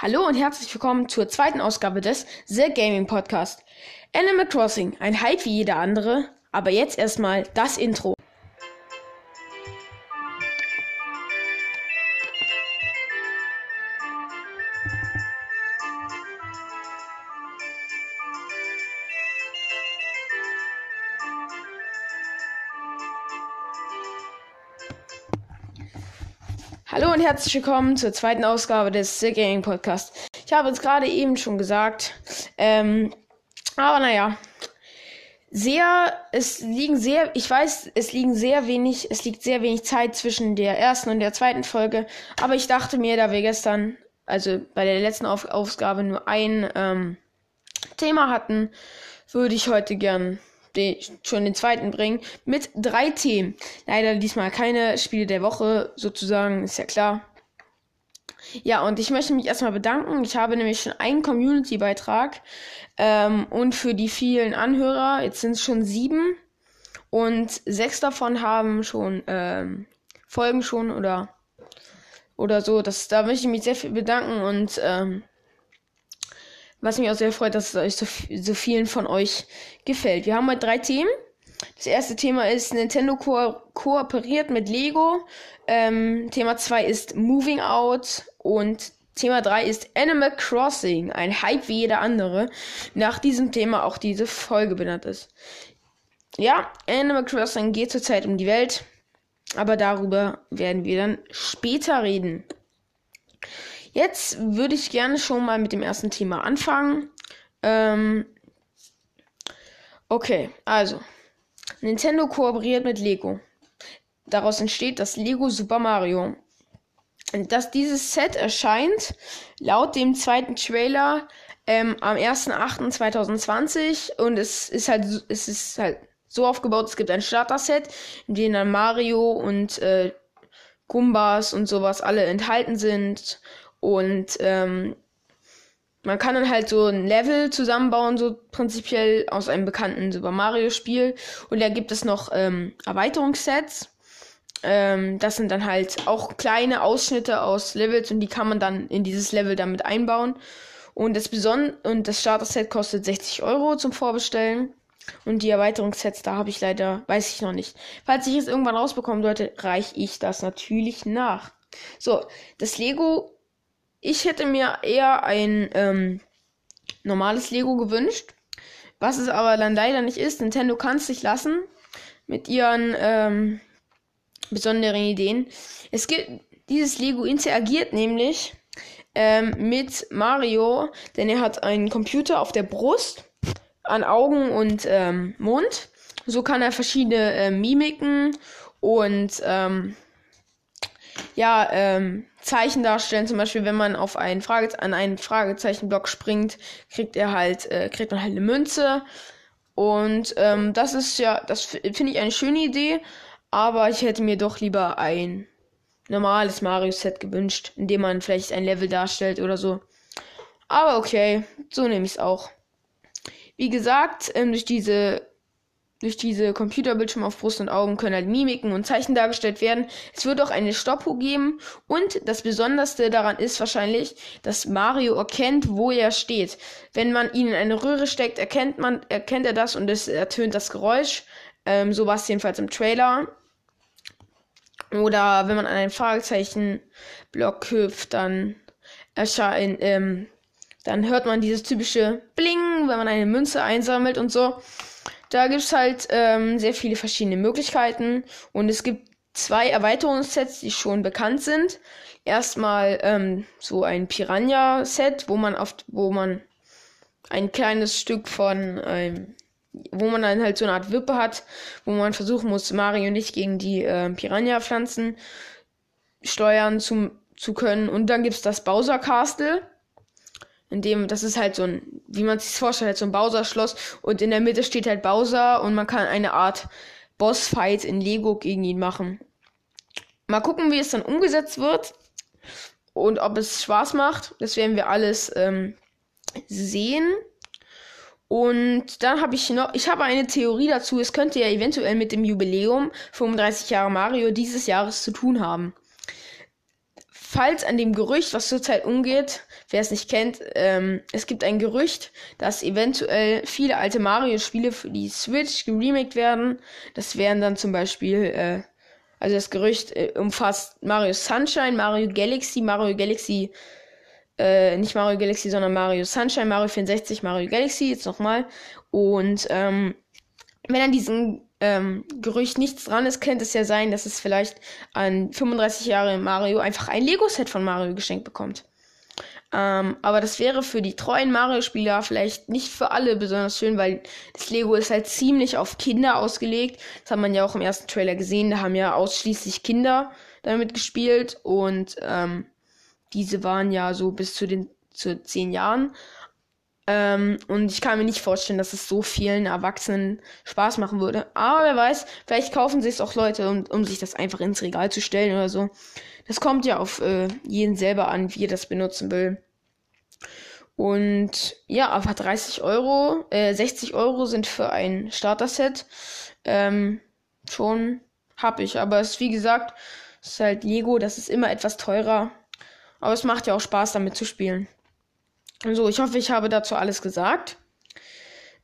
Hallo und herzlich willkommen zur zweiten Ausgabe des The Gaming Podcast. Animal Crossing, ein Hype wie jeder andere, aber jetzt erstmal das Intro. Herzlich willkommen zur zweiten Ausgabe des The Gaming Podcast. Ich habe es gerade eben schon gesagt, ähm, aber naja, sehr, es liegen sehr, ich weiß, es liegen sehr wenig, es liegt sehr wenig Zeit zwischen der ersten und der zweiten Folge, aber ich dachte mir, da wir gestern, also bei der letzten Auf Ausgabe nur ein ähm, Thema hatten, würde ich heute gern schon den zweiten bringen, mit drei Themen. Leider diesmal keine Spiele der Woche, sozusagen, ist ja klar. Ja, und ich möchte mich erstmal bedanken. Ich habe nämlich schon einen Community-Beitrag ähm, und für die vielen Anhörer, jetzt sind es schon sieben und sechs davon haben schon ähm, Folgen schon oder oder so. Das, da möchte ich mich sehr viel bedanken und ähm, was mich auch sehr freut, dass es euch so, so vielen von euch gefällt. Wir haben heute drei Themen. Das erste Thema ist Nintendo ko kooperiert mit Lego. Ähm, Thema 2 ist Moving Out. Und Thema 3 ist Animal Crossing. Ein Hype wie jeder andere. Nach diesem Thema auch diese Folge benannt ist. Ja, Animal Crossing geht zurzeit um die Welt. Aber darüber werden wir dann später reden. Jetzt würde ich gerne schon mal mit dem ersten Thema anfangen. Ähm, okay, also. Nintendo kooperiert mit Lego. Daraus entsteht das Lego Super Mario. Dass dieses Set erscheint, laut dem zweiten Trailer, ähm, am 1.8.2020 und es ist halt, es ist halt so aufgebaut, es gibt ein Starter-Set, in dem dann Mario und äh, Gumbas und sowas alle enthalten sind und ähm, man kann dann halt so ein Level zusammenbauen, so prinzipiell aus einem bekannten Super Mario Spiel. Und da gibt es noch ähm, Erweiterungssets. Ähm, das sind dann halt auch kleine Ausschnitte aus Levels und die kann man dann in dieses Level damit einbauen. Und das Beson und das Starter-Set kostet 60 Euro zum Vorbestellen. Und die Erweiterungssets, da habe ich leider, weiß ich noch nicht. Falls ich es irgendwann rausbekommen sollte, reiche ich das natürlich nach. So, das Lego ich hätte mir eher ein ähm, normales Lego gewünscht. Was es aber dann leider nicht ist. Nintendo kann es sich lassen mit ihren ähm, besonderen Ideen. Es gibt dieses Lego interagiert nämlich ähm, mit Mario, denn er hat einen Computer auf der Brust an Augen und ähm, Mund. So kann er verschiedene äh, Mimiken und ähm, ja, ähm, Zeichen darstellen. Zum Beispiel, wenn man auf einen Frage an einen Fragezeichenblock springt, kriegt er halt, äh, kriegt man halt eine Münze. Und ähm, das ist ja, das finde ich eine schöne Idee, aber ich hätte mir doch lieber ein normales Mario-Set gewünscht, in dem man vielleicht ein Level darstellt oder so. Aber okay, so nehme ich es auch. Wie gesagt, ähm, durch diese durch diese Computerbildschirme auf Brust und Augen können halt Mimiken und Zeichen dargestellt werden. Es wird auch eine Stoppuhr geben. Und das Besonderste daran ist wahrscheinlich, dass Mario erkennt, wo er steht. Wenn man ihn in eine Röhre steckt, erkennt man, erkennt er das und es ertönt das Geräusch. Ähm, so war es jedenfalls im Trailer. Oder wenn man an einen Fragezeichenblock hüpft, dann erscheint, ähm, dann hört man dieses typische Bling, wenn man eine Münze einsammelt und so. Da gibt es halt ähm, sehr viele verschiedene Möglichkeiten und es gibt zwei Erweiterungssets, die schon bekannt sind. Erstmal ähm, so ein Piranha-Set, wo man oft, wo man ein kleines Stück von ähm, wo man dann halt so eine Art Wippe hat, wo man versuchen muss, Mario nicht gegen die äh, Piranha-Pflanzen steuern zu, zu können. Und dann gibt's das Bowser Castle in dem, das ist halt so ein, wie man sich vorstellt, halt so ein Bowser-Schloss und in der Mitte steht halt Bowser und man kann eine Art Bossfight in Lego gegen ihn machen. Mal gucken, wie es dann umgesetzt wird und ob es Spaß macht. Das werden wir alles ähm, sehen. Und dann habe ich noch, ich habe eine Theorie dazu, es könnte ja eventuell mit dem Jubiläum 35 Jahre Mario dieses Jahres zu tun haben falls an dem Gerücht, was zurzeit umgeht, wer es nicht kennt, ähm, es gibt ein Gerücht, dass eventuell viele alte Mario-Spiele für die Switch geremaked werden. Das wären dann zum Beispiel, äh, also das Gerücht äh, umfasst Mario Sunshine, Mario Galaxy, Mario Galaxy, äh, nicht Mario Galaxy, sondern Mario Sunshine, Mario 64, Mario Galaxy, jetzt nochmal. Und ähm, wenn an diesem ähm, Gerücht nichts dran ist, könnte es ja sein, dass es vielleicht an 35 Jahre Mario einfach ein Lego-Set von Mario geschenkt bekommt. Ähm, aber das wäre für die treuen Mario-Spieler vielleicht nicht für alle besonders schön, weil das Lego ist halt ziemlich auf Kinder ausgelegt. Das hat man ja auch im ersten Trailer gesehen. Da haben ja ausschließlich Kinder damit gespielt und ähm, diese waren ja so bis zu den zu zehn Jahren. Ähm, und ich kann mir nicht vorstellen, dass es so vielen Erwachsenen Spaß machen würde. Aber wer weiß, vielleicht kaufen sich es auch Leute, um, um sich das einfach ins Regal zu stellen oder so. Das kommt ja auf äh, jeden selber an, wie er das benutzen will. Und ja, aber 30 Euro, äh, 60 Euro sind für ein Starter-Set ähm, schon hab ich. Aber es ist wie gesagt, es ist halt Lego, das ist immer etwas teurer. Aber es macht ja auch Spaß, damit zu spielen. So, ich hoffe, ich habe dazu alles gesagt.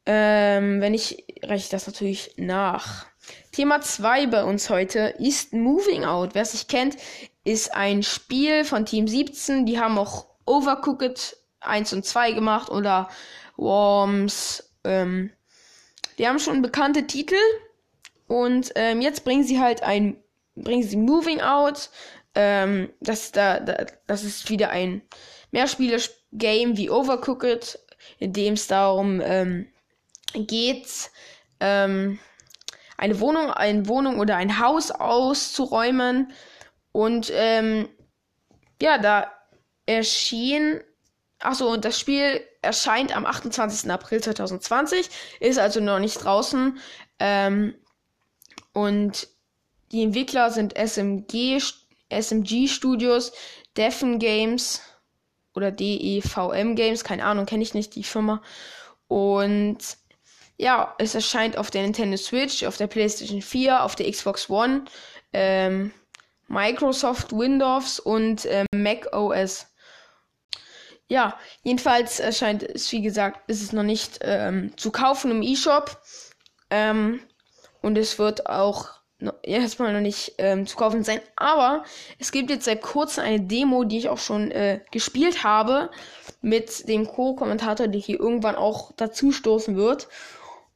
Ähm, wenn nicht, reiche ich das natürlich nach. Thema 2 bei uns heute ist Moving Out. Wer es nicht kennt, ist ein Spiel von Team 17. Die haben auch Overcooked 1 und 2 gemacht oder Worms. Ähm, die haben schon bekannte Titel. Und ähm, jetzt bringen sie halt ein, bringen sie Moving Out. Ähm, das, da, da, das ist wieder ein Mehrspieler-Spiel Game wie Overcooked, in dem es darum ähm, geht, ähm, eine Wohnung, eine Wohnung oder ein Haus auszuräumen. Und ähm, ja, da erschien, achso, und das Spiel erscheint am 28. April 2020, ist also noch nicht draußen. Ähm, und die Entwickler sind SMG, SMG Studios, Defen Games, oder DEVM Games, keine Ahnung, kenne ich nicht die Firma. Und ja, es erscheint auf der Nintendo Switch, auf der PlayStation 4, auf der Xbox One, ähm, Microsoft Windows und ähm, Mac OS. Ja, jedenfalls erscheint es, wie gesagt, ist es noch nicht ähm, zu kaufen im eShop. Ähm, und es wird auch erstmal noch nicht ähm, zu kaufen sein. Aber es gibt jetzt seit kurzem eine Demo, die ich auch schon äh, gespielt habe, mit dem Co-Kommentator, der hier irgendwann auch dazu stoßen wird.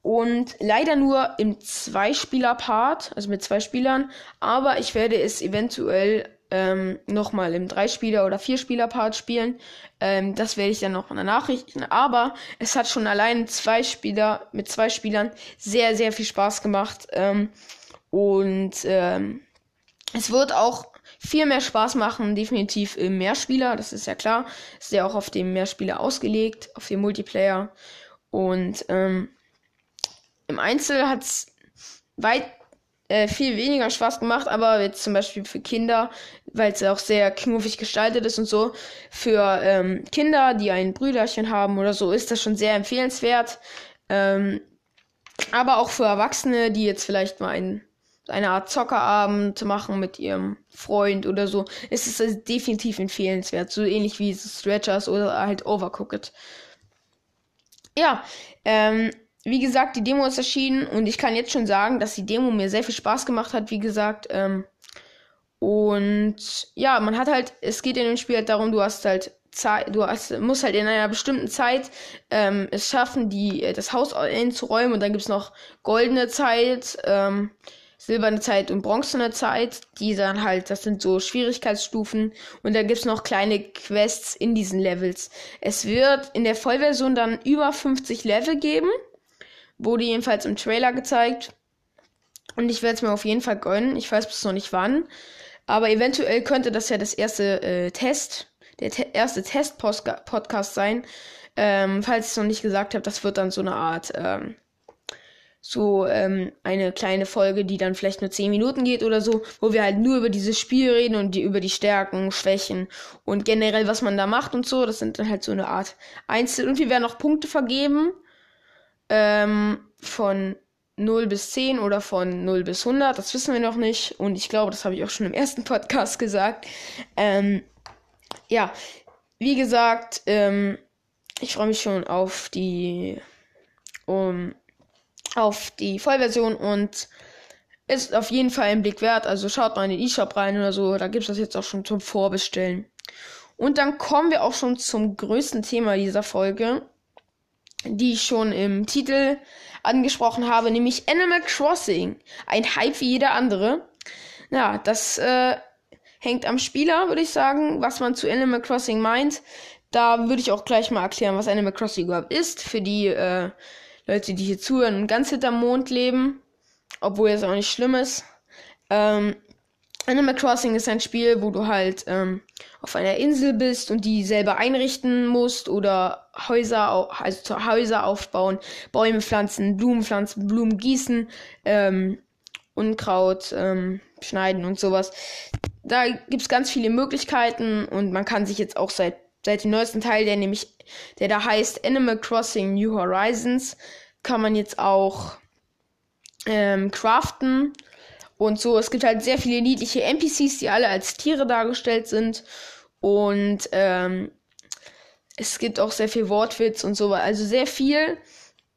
Und leider nur im Zweispieler-Part, also mit zwei Spielern. Aber ich werde es eventuell ähm, nochmal im Dreispieler- oder Vierspieler-Part spielen. Ähm, das werde ich dann noch in der Nachrichten. Aber es hat schon allein zwei Spieler mit zwei Spielern sehr, sehr viel Spaß gemacht. Ähm, und ähm, es wird auch viel mehr Spaß machen, definitiv im Mehrspieler, das ist ja klar. Ist ja auch auf dem Mehrspieler ausgelegt, auf dem Multiplayer. Und ähm, im Einzel hat es weit äh, viel weniger Spaß gemacht, aber jetzt zum Beispiel für Kinder, weil es auch sehr knuffig gestaltet ist und so, für ähm, Kinder, die ein Brüderchen haben oder so, ist das schon sehr empfehlenswert. Ähm, aber auch für Erwachsene, die jetzt vielleicht mal ein eine Art Zockerabend machen mit ihrem Freund oder so, ist es also definitiv empfehlenswert. So ähnlich wie Stretchers oder halt Overcooked. Ja, ähm, wie gesagt, die Demo ist erschienen und ich kann jetzt schon sagen, dass die Demo mir sehr viel Spaß gemacht hat, wie gesagt. Ähm, und ja, man hat halt, es geht in dem Spiel halt darum, du hast halt Zeit, du hast, musst halt in einer bestimmten Zeit ähm, es schaffen, die, das Haus einzuräumen und dann gibt's noch goldene Zeit. Ähm, silberne Zeit und bronzene Zeit, die dann halt, das sind so Schwierigkeitsstufen und da gibt's noch kleine Quests in diesen Levels. Es wird in der Vollversion dann über 50 Level geben, wurde jedenfalls im Trailer gezeigt und ich werde es mir auf jeden Fall gönnen. Ich weiß bis noch nicht wann, aber eventuell könnte das ja das erste äh, Test, der te erste Test-Podcast sein. Ähm, falls ich es noch nicht gesagt habe, das wird dann so eine Art ähm, so ähm, eine kleine Folge, die dann vielleicht nur 10 Minuten geht oder so, wo wir halt nur über dieses Spiel reden und die, über die Stärken, Schwächen und generell, was man da macht und so. Das sind dann halt so eine Art Einzel. Und wir werden noch Punkte vergeben ähm, von 0 bis 10 oder von 0 bis 100. Das wissen wir noch nicht. Und ich glaube, das habe ich auch schon im ersten Podcast gesagt. Ähm, ja, wie gesagt, ähm, ich freue mich schon auf die, um, auf die Vollversion und ist auf jeden Fall ein Blick wert. Also schaut mal in den E-Shop rein oder so. Da gibt es das jetzt auch schon zum Vorbestellen. Und dann kommen wir auch schon zum größten Thema dieser Folge, die ich schon im Titel angesprochen habe, nämlich Animal Crossing. Ein Hype wie jeder andere. Ja, das äh, hängt am Spieler, würde ich sagen, was man zu Animal Crossing meint. Da würde ich auch gleich mal erklären, was Animal Crossing überhaupt ist, für die äh, Leute, die hier zuhören und ganz hinterm Mond leben, obwohl es auch nicht schlimm ist. Ähm, Animal Crossing ist ein Spiel, wo du halt ähm, auf einer Insel bist und die selber einrichten musst oder Häuser, also Häuser aufbauen, Bäume pflanzen, Blumen pflanzen, Blumen gießen, ähm, Unkraut ähm, schneiden und sowas. Da gibt's ganz viele Möglichkeiten und man kann sich jetzt auch seit seit dem neuesten Teil, der nämlich, der da heißt Animal Crossing New Horizons, kann man jetzt auch ähm, craften und so. Es gibt halt sehr viele niedliche NPCs, die alle als Tiere dargestellt sind. Und ähm, es gibt auch sehr viel Wortwitz und so. Also sehr viel.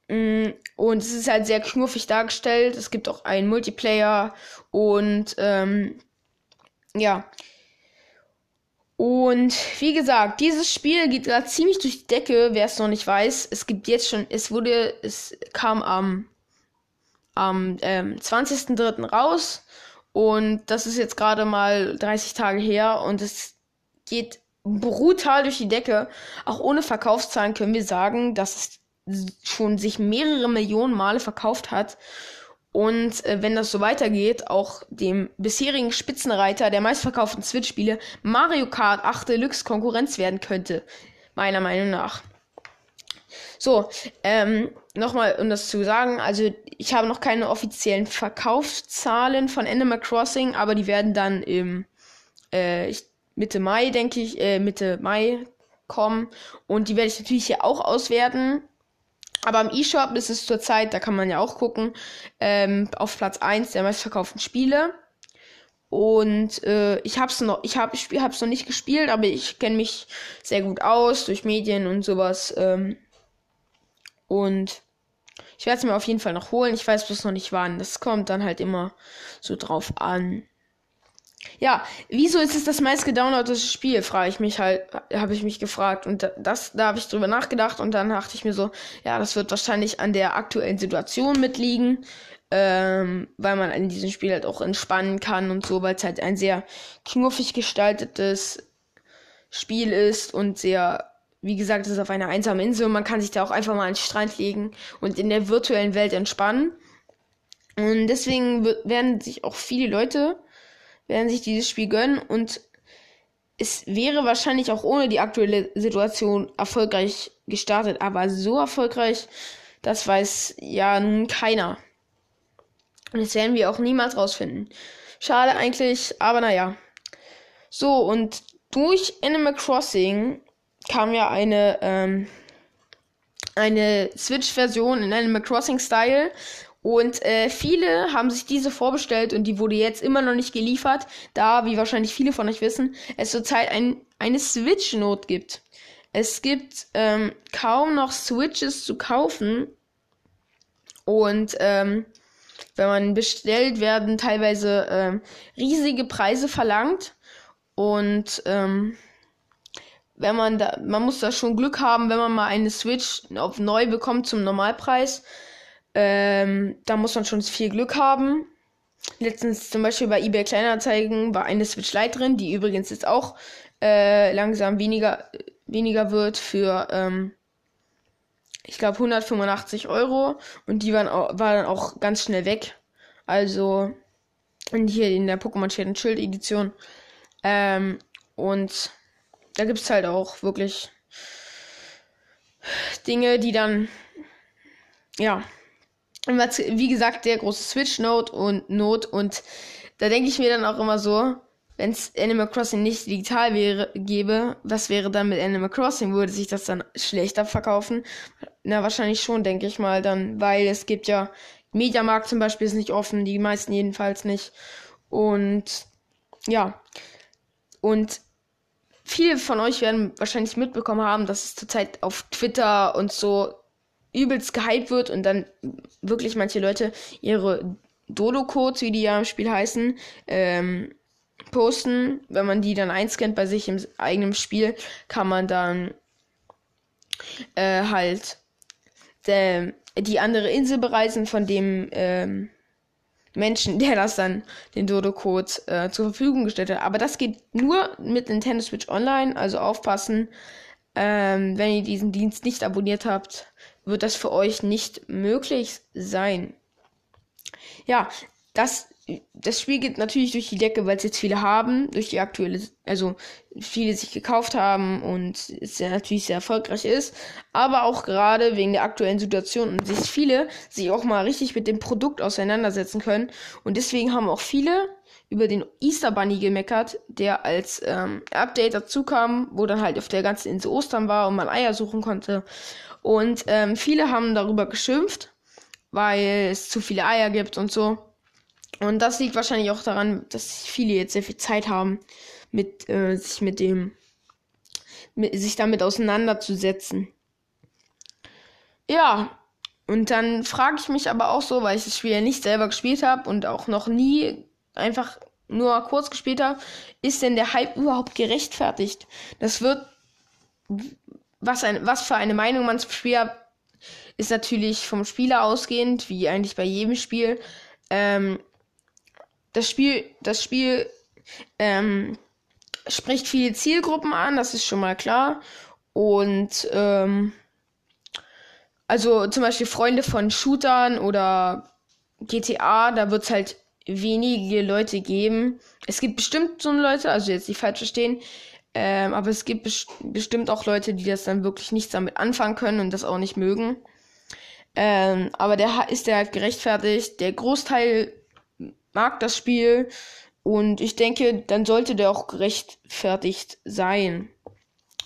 Mm, und es ist halt sehr knuffig dargestellt. Es gibt auch einen Multiplayer. Und ähm, ja. Und wie gesagt, dieses Spiel geht gerade ziemlich durch die Decke, wer es noch nicht weiß. Es gibt jetzt schon, es wurde, es kam am am ähm, 20.03. raus. Und das ist jetzt gerade mal 30 Tage her und es geht brutal durch die Decke. Auch ohne Verkaufszahlen können wir sagen, dass es schon sich mehrere Millionen Male verkauft hat. Und äh, wenn das so weitergeht, auch dem bisherigen Spitzenreiter der meistverkauften Switch-Spiele Mario Kart 8 Deluxe Konkurrenz werden könnte. Meiner Meinung nach. So, ähm, nochmal, um das zu sagen, also ich habe noch keine offiziellen Verkaufszahlen von Animal Crossing, aber die werden dann im äh, Mitte Mai, denke ich, äh, Mitte Mai kommen. Und die werde ich natürlich hier auch auswerten. Aber im E-Shop ist es zurzeit, da kann man ja auch gucken, ähm, auf Platz 1 der meistverkauften Spiele. Und äh, ich hab's noch, ich habe ich noch nicht gespielt, aber ich kenne mich sehr gut aus durch Medien und sowas. Ähm, und ich werde es mir auf jeden Fall noch holen. Ich weiß bloß noch nicht wann. Das kommt dann halt immer so drauf an. Ja, wieso ist es das meist gedownloadete Spiel, frage ich mich halt, habe ich mich gefragt. Und das, da habe ich drüber nachgedacht und dann dachte ich mir so, ja, das wird wahrscheinlich an der aktuellen Situation mitliegen, ähm, weil man in diesem Spiel halt auch entspannen kann und so, weil es halt ein sehr knuffig gestaltetes Spiel ist und sehr wie gesagt, es ist auf einer einsamen Insel und man kann sich da auch einfach mal an den Strand legen und in der virtuellen Welt entspannen. Und deswegen werden sich auch viele Leute, werden sich dieses Spiel gönnen und es wäre wahrscheinlich auch ohne die aktuelle Situation erfolgreich gestartet, aber so erfolgreich, das weiß ja nun keiner. Und das werden wir auch niemals rausfinden. Schade eigentlich, aber naja. So, und durch Animal Crossing kam ja eine, ähm, eine Switch-Version in Animal Crossing-Style. Und äh, viele haben sich diese vorbestellt und die wurde jetzt immer noch nicht geliefert, da, wie wahrscheinlich viele von euch wissen, es zurzeit ein, eine Switch-Not gibt. Es gibt ähm, kaum noch Switches zu kaufen. Und ähm, wenn man bestellt, werden teilweise ähm, riesige Preise verlangt. Und ähm, wenn man da, man muss da schon Glück haben, wenn man mal eine Switch auf neu bekommt zum Normalpreis. Ähm, da muss man schon viel Glück haben. Letztens zum Beispiel bei eBay Kleinanzeigen war eine Switch Lite drin, die übrigens jetzt auch äh, langsam weniger, weniger wird für, ähm, ich glaube, 185 Euro. Und die waren auch, war dann auch ganz schnell weg. Also, hier in der Pokémon Schild Schild Edition. Ähm, und da gibt es halt auch wirklich Dinge, die dann, ja, wie gesagt, der große Switch-Note und Not und da denke ich mir dann auch immer so, wenn es Animal Crossing nicht digital wäre, gäbe, was wäre dann mit Animal Crossing? Würde sich das dann schlechter verkaufen? Na, wahrscheinlich schon, denke ich mal dann, weil es gibt ja, Mediamarkt zum Beispiel ist nicht offen, die meisten jedenfalls nicht. Und ja, und viele von euch werden wahrscheinlich mitbekommen haben, dass es zurzeit auf Twitter und so übelst gehypt wird und dann wirklich manche Leute ihre Dodo-Codes, wie die ja im Spiel heißen, ähm, posten. Wenn man die dann einscannt bei sich im eigenen Spiel, kann man dann äh, halt der, die andere Insel bereisen von dem ähm, Menschen, der das dann den Dodo-Code äh, zur Verfügung gestellt hat. Aber das geht nur mit Nintendo Switch Online, also aufpassen. Ähm, wenn ihr diesen Dienst nicht abonniert habt, wird das für euch nicht möglich sein. Ja, das das Spiel geht natürlich durch die Decke, weil es jetzt viele haben, durch die aktuelle, also viele sich gekauft haben und es ja natürlich sehr erfolgreich ist, aber auch gerade wegen der aktuellen Situation und sich viele sich auch mal richtig mit dem Produkt auseinandersetzen können und deswegen haben auch viele über den Easter Bunny gemeckert, der als ähm, Update dazu kam, wo dann halt auf der ganzen Insel Ostern war und man Eier suchen konnte und ähm, viele haben darüber geschimpft, weil es zu viele Eier gibt und so. Und das liegt wahrscheinlich auch daran, dass viele jetzt sehr viel Zeit haben, mit, äh, sich mit dem, mit, sich damit auseinanderzusetzen. Ja, und dann frage ich mich aber auch so, weil ich das Spiel ja nicht selber gespielt habe und auch noch nie einfach nur kurz gespielt habe, ist denn der Hype überhaupt gerechtfertigt? Das wird, was, ein, was für eine Meinung man zum Spiel hat, ist natürlich vom Spieler ausgehend, wie eigentlich bei jedem Spiel. Ähm, das Spiel, das Spiel ähm, spricht viele Zielgruppen an, das ist schon mal klar. Und ähm, also zum Beispiel Freunde von Shootern oder GTA, da wird es halt wenige Leute geben. Es gibt bestimmt so Leute, also jetzt nicht falsch verstehen, ähm, aber es gibt bes bestimmt auch Leute, die das dann wirklich nichts damit anfangen können und das auch nicht mögen. Ähm, aber der ist der halt gerechtfertigt. Der Großteil mag das Spiel und ich denke, dann sollte der auch gerechtfertigt sein.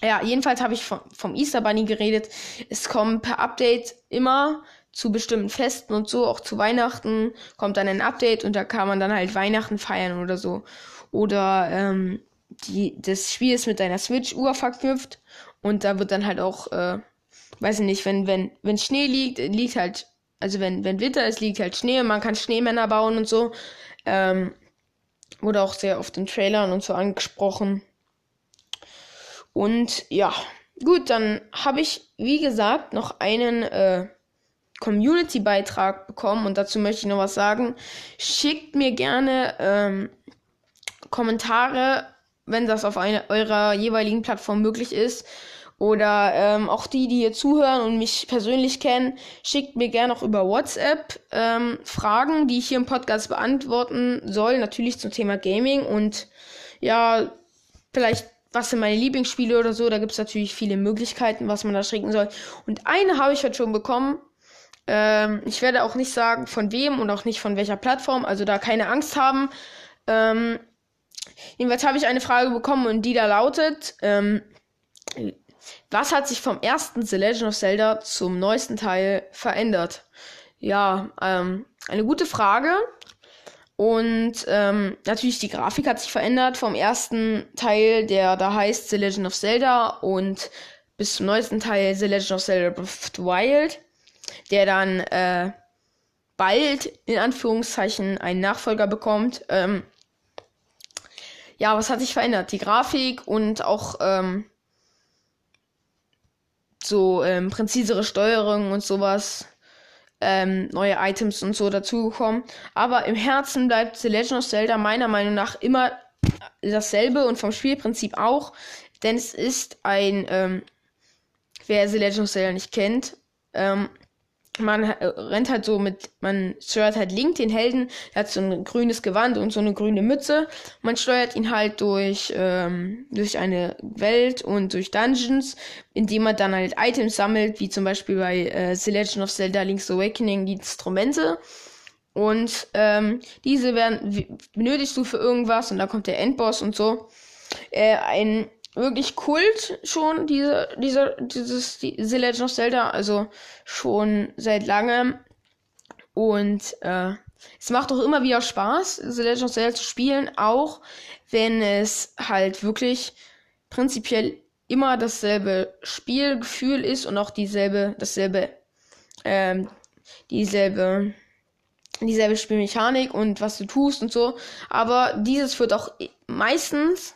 Ja, jedenfalls habe ich vom, vom Easter Bunny geredet. Es kommen per Update immer zu bestimmten Festen und so, auch zu Weihnachten kommt dann ein Update und da kann man dann halt Weihnachten feiern oder so. Oder ähm, die, das Spiel ist mit deiner Switch-Uhr verknüpft und da wird dann halt auch, äh, weiß ich nicht, wenn, wenn, wenn Schnee liegt, liegt halt also wenn, wenn Winter ist, liegt halt Schnee und man kann Schneemänner bauen und so. Ähm, wurde auch sehr oft in Trailern und so angesprochen. Und ja, gut, dann habe ich, wie gesagt, noch einen äh, Community-Beitrag bekommen und dazu möchte ich noch was sagen. Schickt mir gerne ähm, Kommentare, wenn das auf einer eurer jeweiligen Plattform möglich ist oder ähm, auch die, die hier zuhören und mich persönlich kennen, schickt mir gerne auch über WhatsApp ähm, Fragen, die ich hier im Podcast beantworten soll. Natürlich zum Thema Gaming und ja, vielleicht was sind meine Lieblingsspiele oder so. Da gibt es natürlich viele Möglichkeiten, was man da schicken soll. Und eine habe ich heute schon bekommen. Ähm, ich werde auch nicht sagen, von wem und auch nicht von welcher Plattform. Also da keine Angst haben. Ähm, jedenfalls habe ich eine Frage bekommen und die da lautet, ähm, was hat sich vom ersten The Legend of Zelda zum neuesten Teil verändert? Ja, ähm, eine gute Frage. Und ähm, natürlich die Grafik hat sich verändert vom ersten Teil, der da heißt The Legend of Zelda und bis zum neuesten Teil The Legend of Zelda Breath of the Wild, der dann äh, bald in Anführungszeichen einen Nachfolger bekommt. Ähm, ja, was hat sich verändert? Die Grafik und auch ähm, so ähm, präzisere Steuerung und sowas, ähm, neue Items und so dazugekommen. Aber im Herzen bleibt The Legend of Zelda meiner Meinung nach immer dasselbe und vom Spielprinzip auch, denn es ist ein, ähm, wer The Legend of Zelda nicht kennt, ähm, man äh, rennt halt so mit, man steuert halt Link, den Helden, der hat so ein grünes Gewand und so eine grüne Mütze. Man steuert ihn halt durch, ähm, durch eine Welt und durch Dungeons, indem man dann halt Items sammelt, wie zum Beispiel bei äh, The Legend of Zelda Link's Awakening die Instrumente. Und ähm, diese werden, benötigst du für irgendwas und da kommt der Endboss und so. Äh, ein wirklich Kult schon, diese, diese, dieses, die, The Legend of Zelda, also schon seit langem. Und äh, es macht auch immer wieder Spaß, The Legend of Zelda zu spielen, auch wenn es halt wirklich prinzipiell immer dasselbe Spielgefühl ist und auch dieselbe, dasselbe, ähm, dieselbe, dieselbe Spielmechanik und was du tust und so. Aber dieses wird auch meistens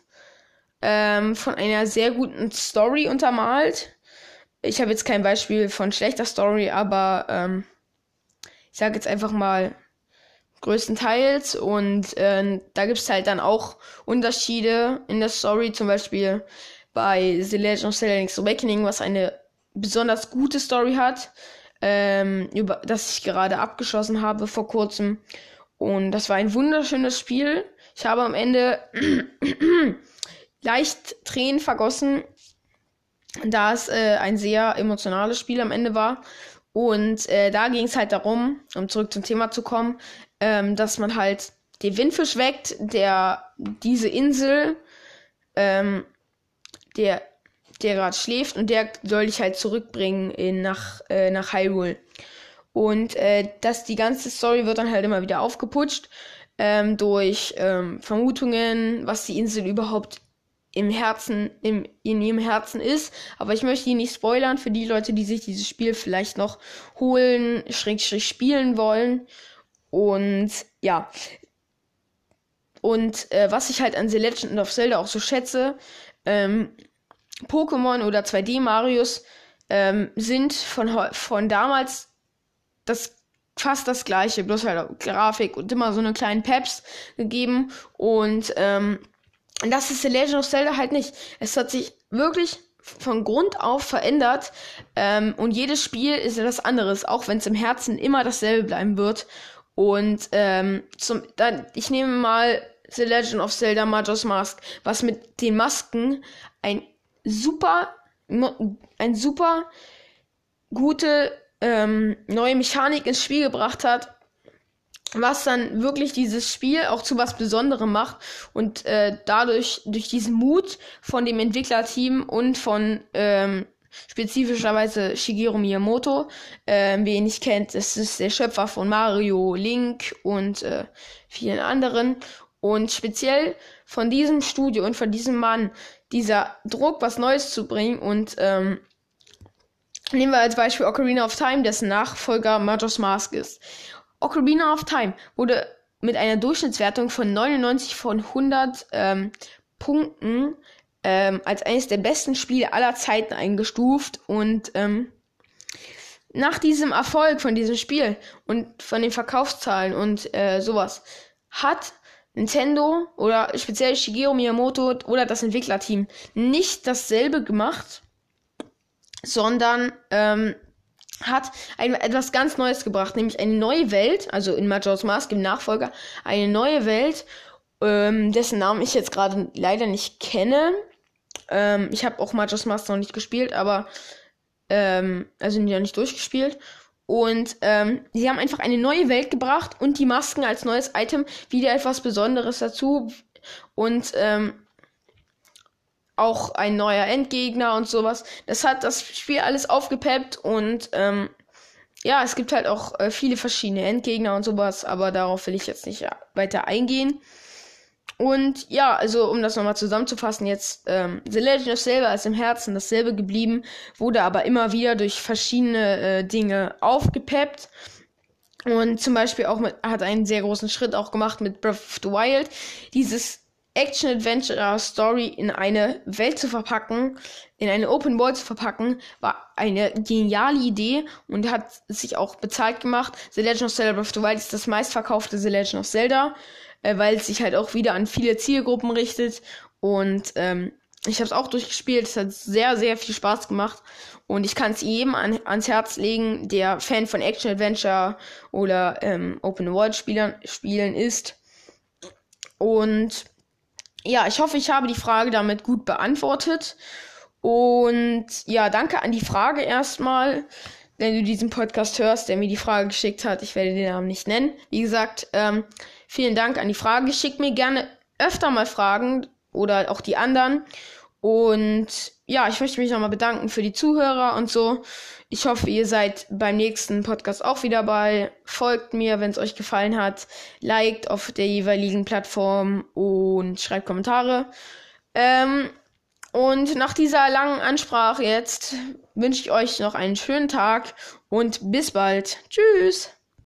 ähm, von einer sehr guten Story untermalt. Ich habe jetzt kein Beispiel von schlechter Story, aber ähm, ich sage jetzt einfach mal größtenteils. Und äh, da gibt es halt dann auch Unterschiede in der Story. Zum Beispiel bei The Legend of Zelda Link's Awakening, was eine besonders gute Story hat, ähm, über das ich gerade abgeschlossen habe vor kurzem. Und das war ein wunderschönes Spiel. Ich habe am Ende leicht Tränen vergossen, da es äh, ein sehr emotionales Spiel am Ende war. Und äh, da ging es halt darum, um zurück zum Thema zu kommen, ähm, dass man halt den Windfisch weckt, der diese Insel, ähm, der, der gerade schläft und der soll dich halt zurückbringen in, nach, äh, nach Hyrule. Und äh, dass die ganze Story wird dann halt immer wieder aufgeputscht ähm, durch ähm, Vermutungen, was die Insel überhaupt im Herzen, im, in ihrem Herzen ist. Aber ich möchte ihn nicht spoilern für die Leute, die sich dieses Spiel vielleicht noch holen, schräg, schräg spielen wollen. Und ja. Und äh, was ich halt an The Legend of Zelda auch so schätze, ähm, Pokémon oder 2D-Marios ähm, sind von, von damals das fast das gleiche, bloß halt Grafik und immer so eine kleinen Peps gegeben. Und ähm, das ist The Legend of Zelda halt nicht. Es hat sich wirklich von Grund auf verändert ähm, und jedes Spiel ist etwas anderes, auch wenn es im Herzen immer dasselbe bleiben wird. Und ähm, zum, dann, ich nehme mal The Legend of Zelda Majora's Mask, was mit den Masken ein super, ein super gute ähm, neue Mechanik ins Spiel gebracht hat, was dann wirklich dieses Spiel auch zu was Besonderem macht und äh, dadurch durch diesen Mut von dem Entwicklerteam und von ähm, spezifischerweise Shigeru Miyamoto, äh, wer ihn nicht kennt, das ist der Schöpfer von Mario, Link und äh, vielen anderen. Und speziell von diesem Studio und von diesem Mann, dieser Druck, was Neues zu bringen und ähm, nehmen wir als Beispiel Ocarina of Time, dessen Nachfolger Majora's Mask ist. Ocarina of Time wurde mit einer Durchschnittswertung von 99 von 100 ähm, Punkten ähm, als eines der besten Spiele aller Zeiten eingestuft und ähm, nach diesem Erfolg von diesem Spiel und von den Verkaufszahlen und äh, sowas hat Nintendo oder speziell Shigeru Miyamoto oder das Entwicklerteam nicht dasselbe gemacht, sondern ähm, hat ein, etwas ganz Neues gebracht, nämlich eine neue Welt, also in Majora's Mask im Nachfolger, eine neue Welt, ähm, dessen Namen ich jetzt gerade leider nicht kenne. Ähm, ich habe auch Majora's Mask noch nicht gespielt, aber ähm, also ja nicht durchgespielt. Und ähm, sie haben einfach eine neue Welt gebracht und die Masken als neues Item wieder etwas Besonderes dazu. Und ähm, auch ein neuer Endgegner und sowas. Das hat das Spiel alles aufgepeppt und ähm, ja, es gibt halt auch äh, viele verschiedene Endgegner und sowas, aber darauf will ich jetzt nicht weiter eingehen. Und ja, also um das nochmal zusammenzufassen, jetzt ähm, The Legend of Zelda ist im Herzen dasselbe geblieben, wurde aber immer wieder durch verschiedene äh, Dinge aufgepeppt. Und zum Beispiel auch mit, hat einen sehr großen Schritt auch gemacht mit Breath of the Wild. Dieses Action-Adventure-Story in eine Welt zu verpacken, in eine Open World zu verpacken, war eine geniale Idee und hat sich auch bezahlt gemacht. The Legend of Zelda Breath of the Wild ist das meistverkaufte The Legend of Zelda, äh, weil es sich halt auch wieder an viele Zielgruppen richtet. Und ähm, ich habe es auch durchgespielt. Es hat sehr, sehr viel Spaß gemacht. Und ich kann es jedem an, ans Herz legen, der Fan von Action-Adventure oder ähm, Open World-Spielen ist. Und ja, ich hoffe, ich habe die Frage damit gut beantwortet. Und ja, danke an die Frage erstmal, wenn du diesen Podcast hörst, der mir die Frage geschickt hat. Ich werde den Namen nicht nennen. Wie gesagt, ähm, vielen Dank an die Frage. Schick mir gerne öfter mal Fragen oder auch die anderen. Und ja, ich möchte mich nochmal bedanken für die Zuhörer und so. Ich hoffe, ihr seid beim nächsten Podcast auch wieder dabei. Folgt mir, wenn es euch gefallen hat. Liked auf der jeweiligen Plattform und schreibt Kommentare. Ähm, Und nach dieser langen Ansprache jetzt wünsche ich euch noch einen schönen Tag und bis bald. Tschüss.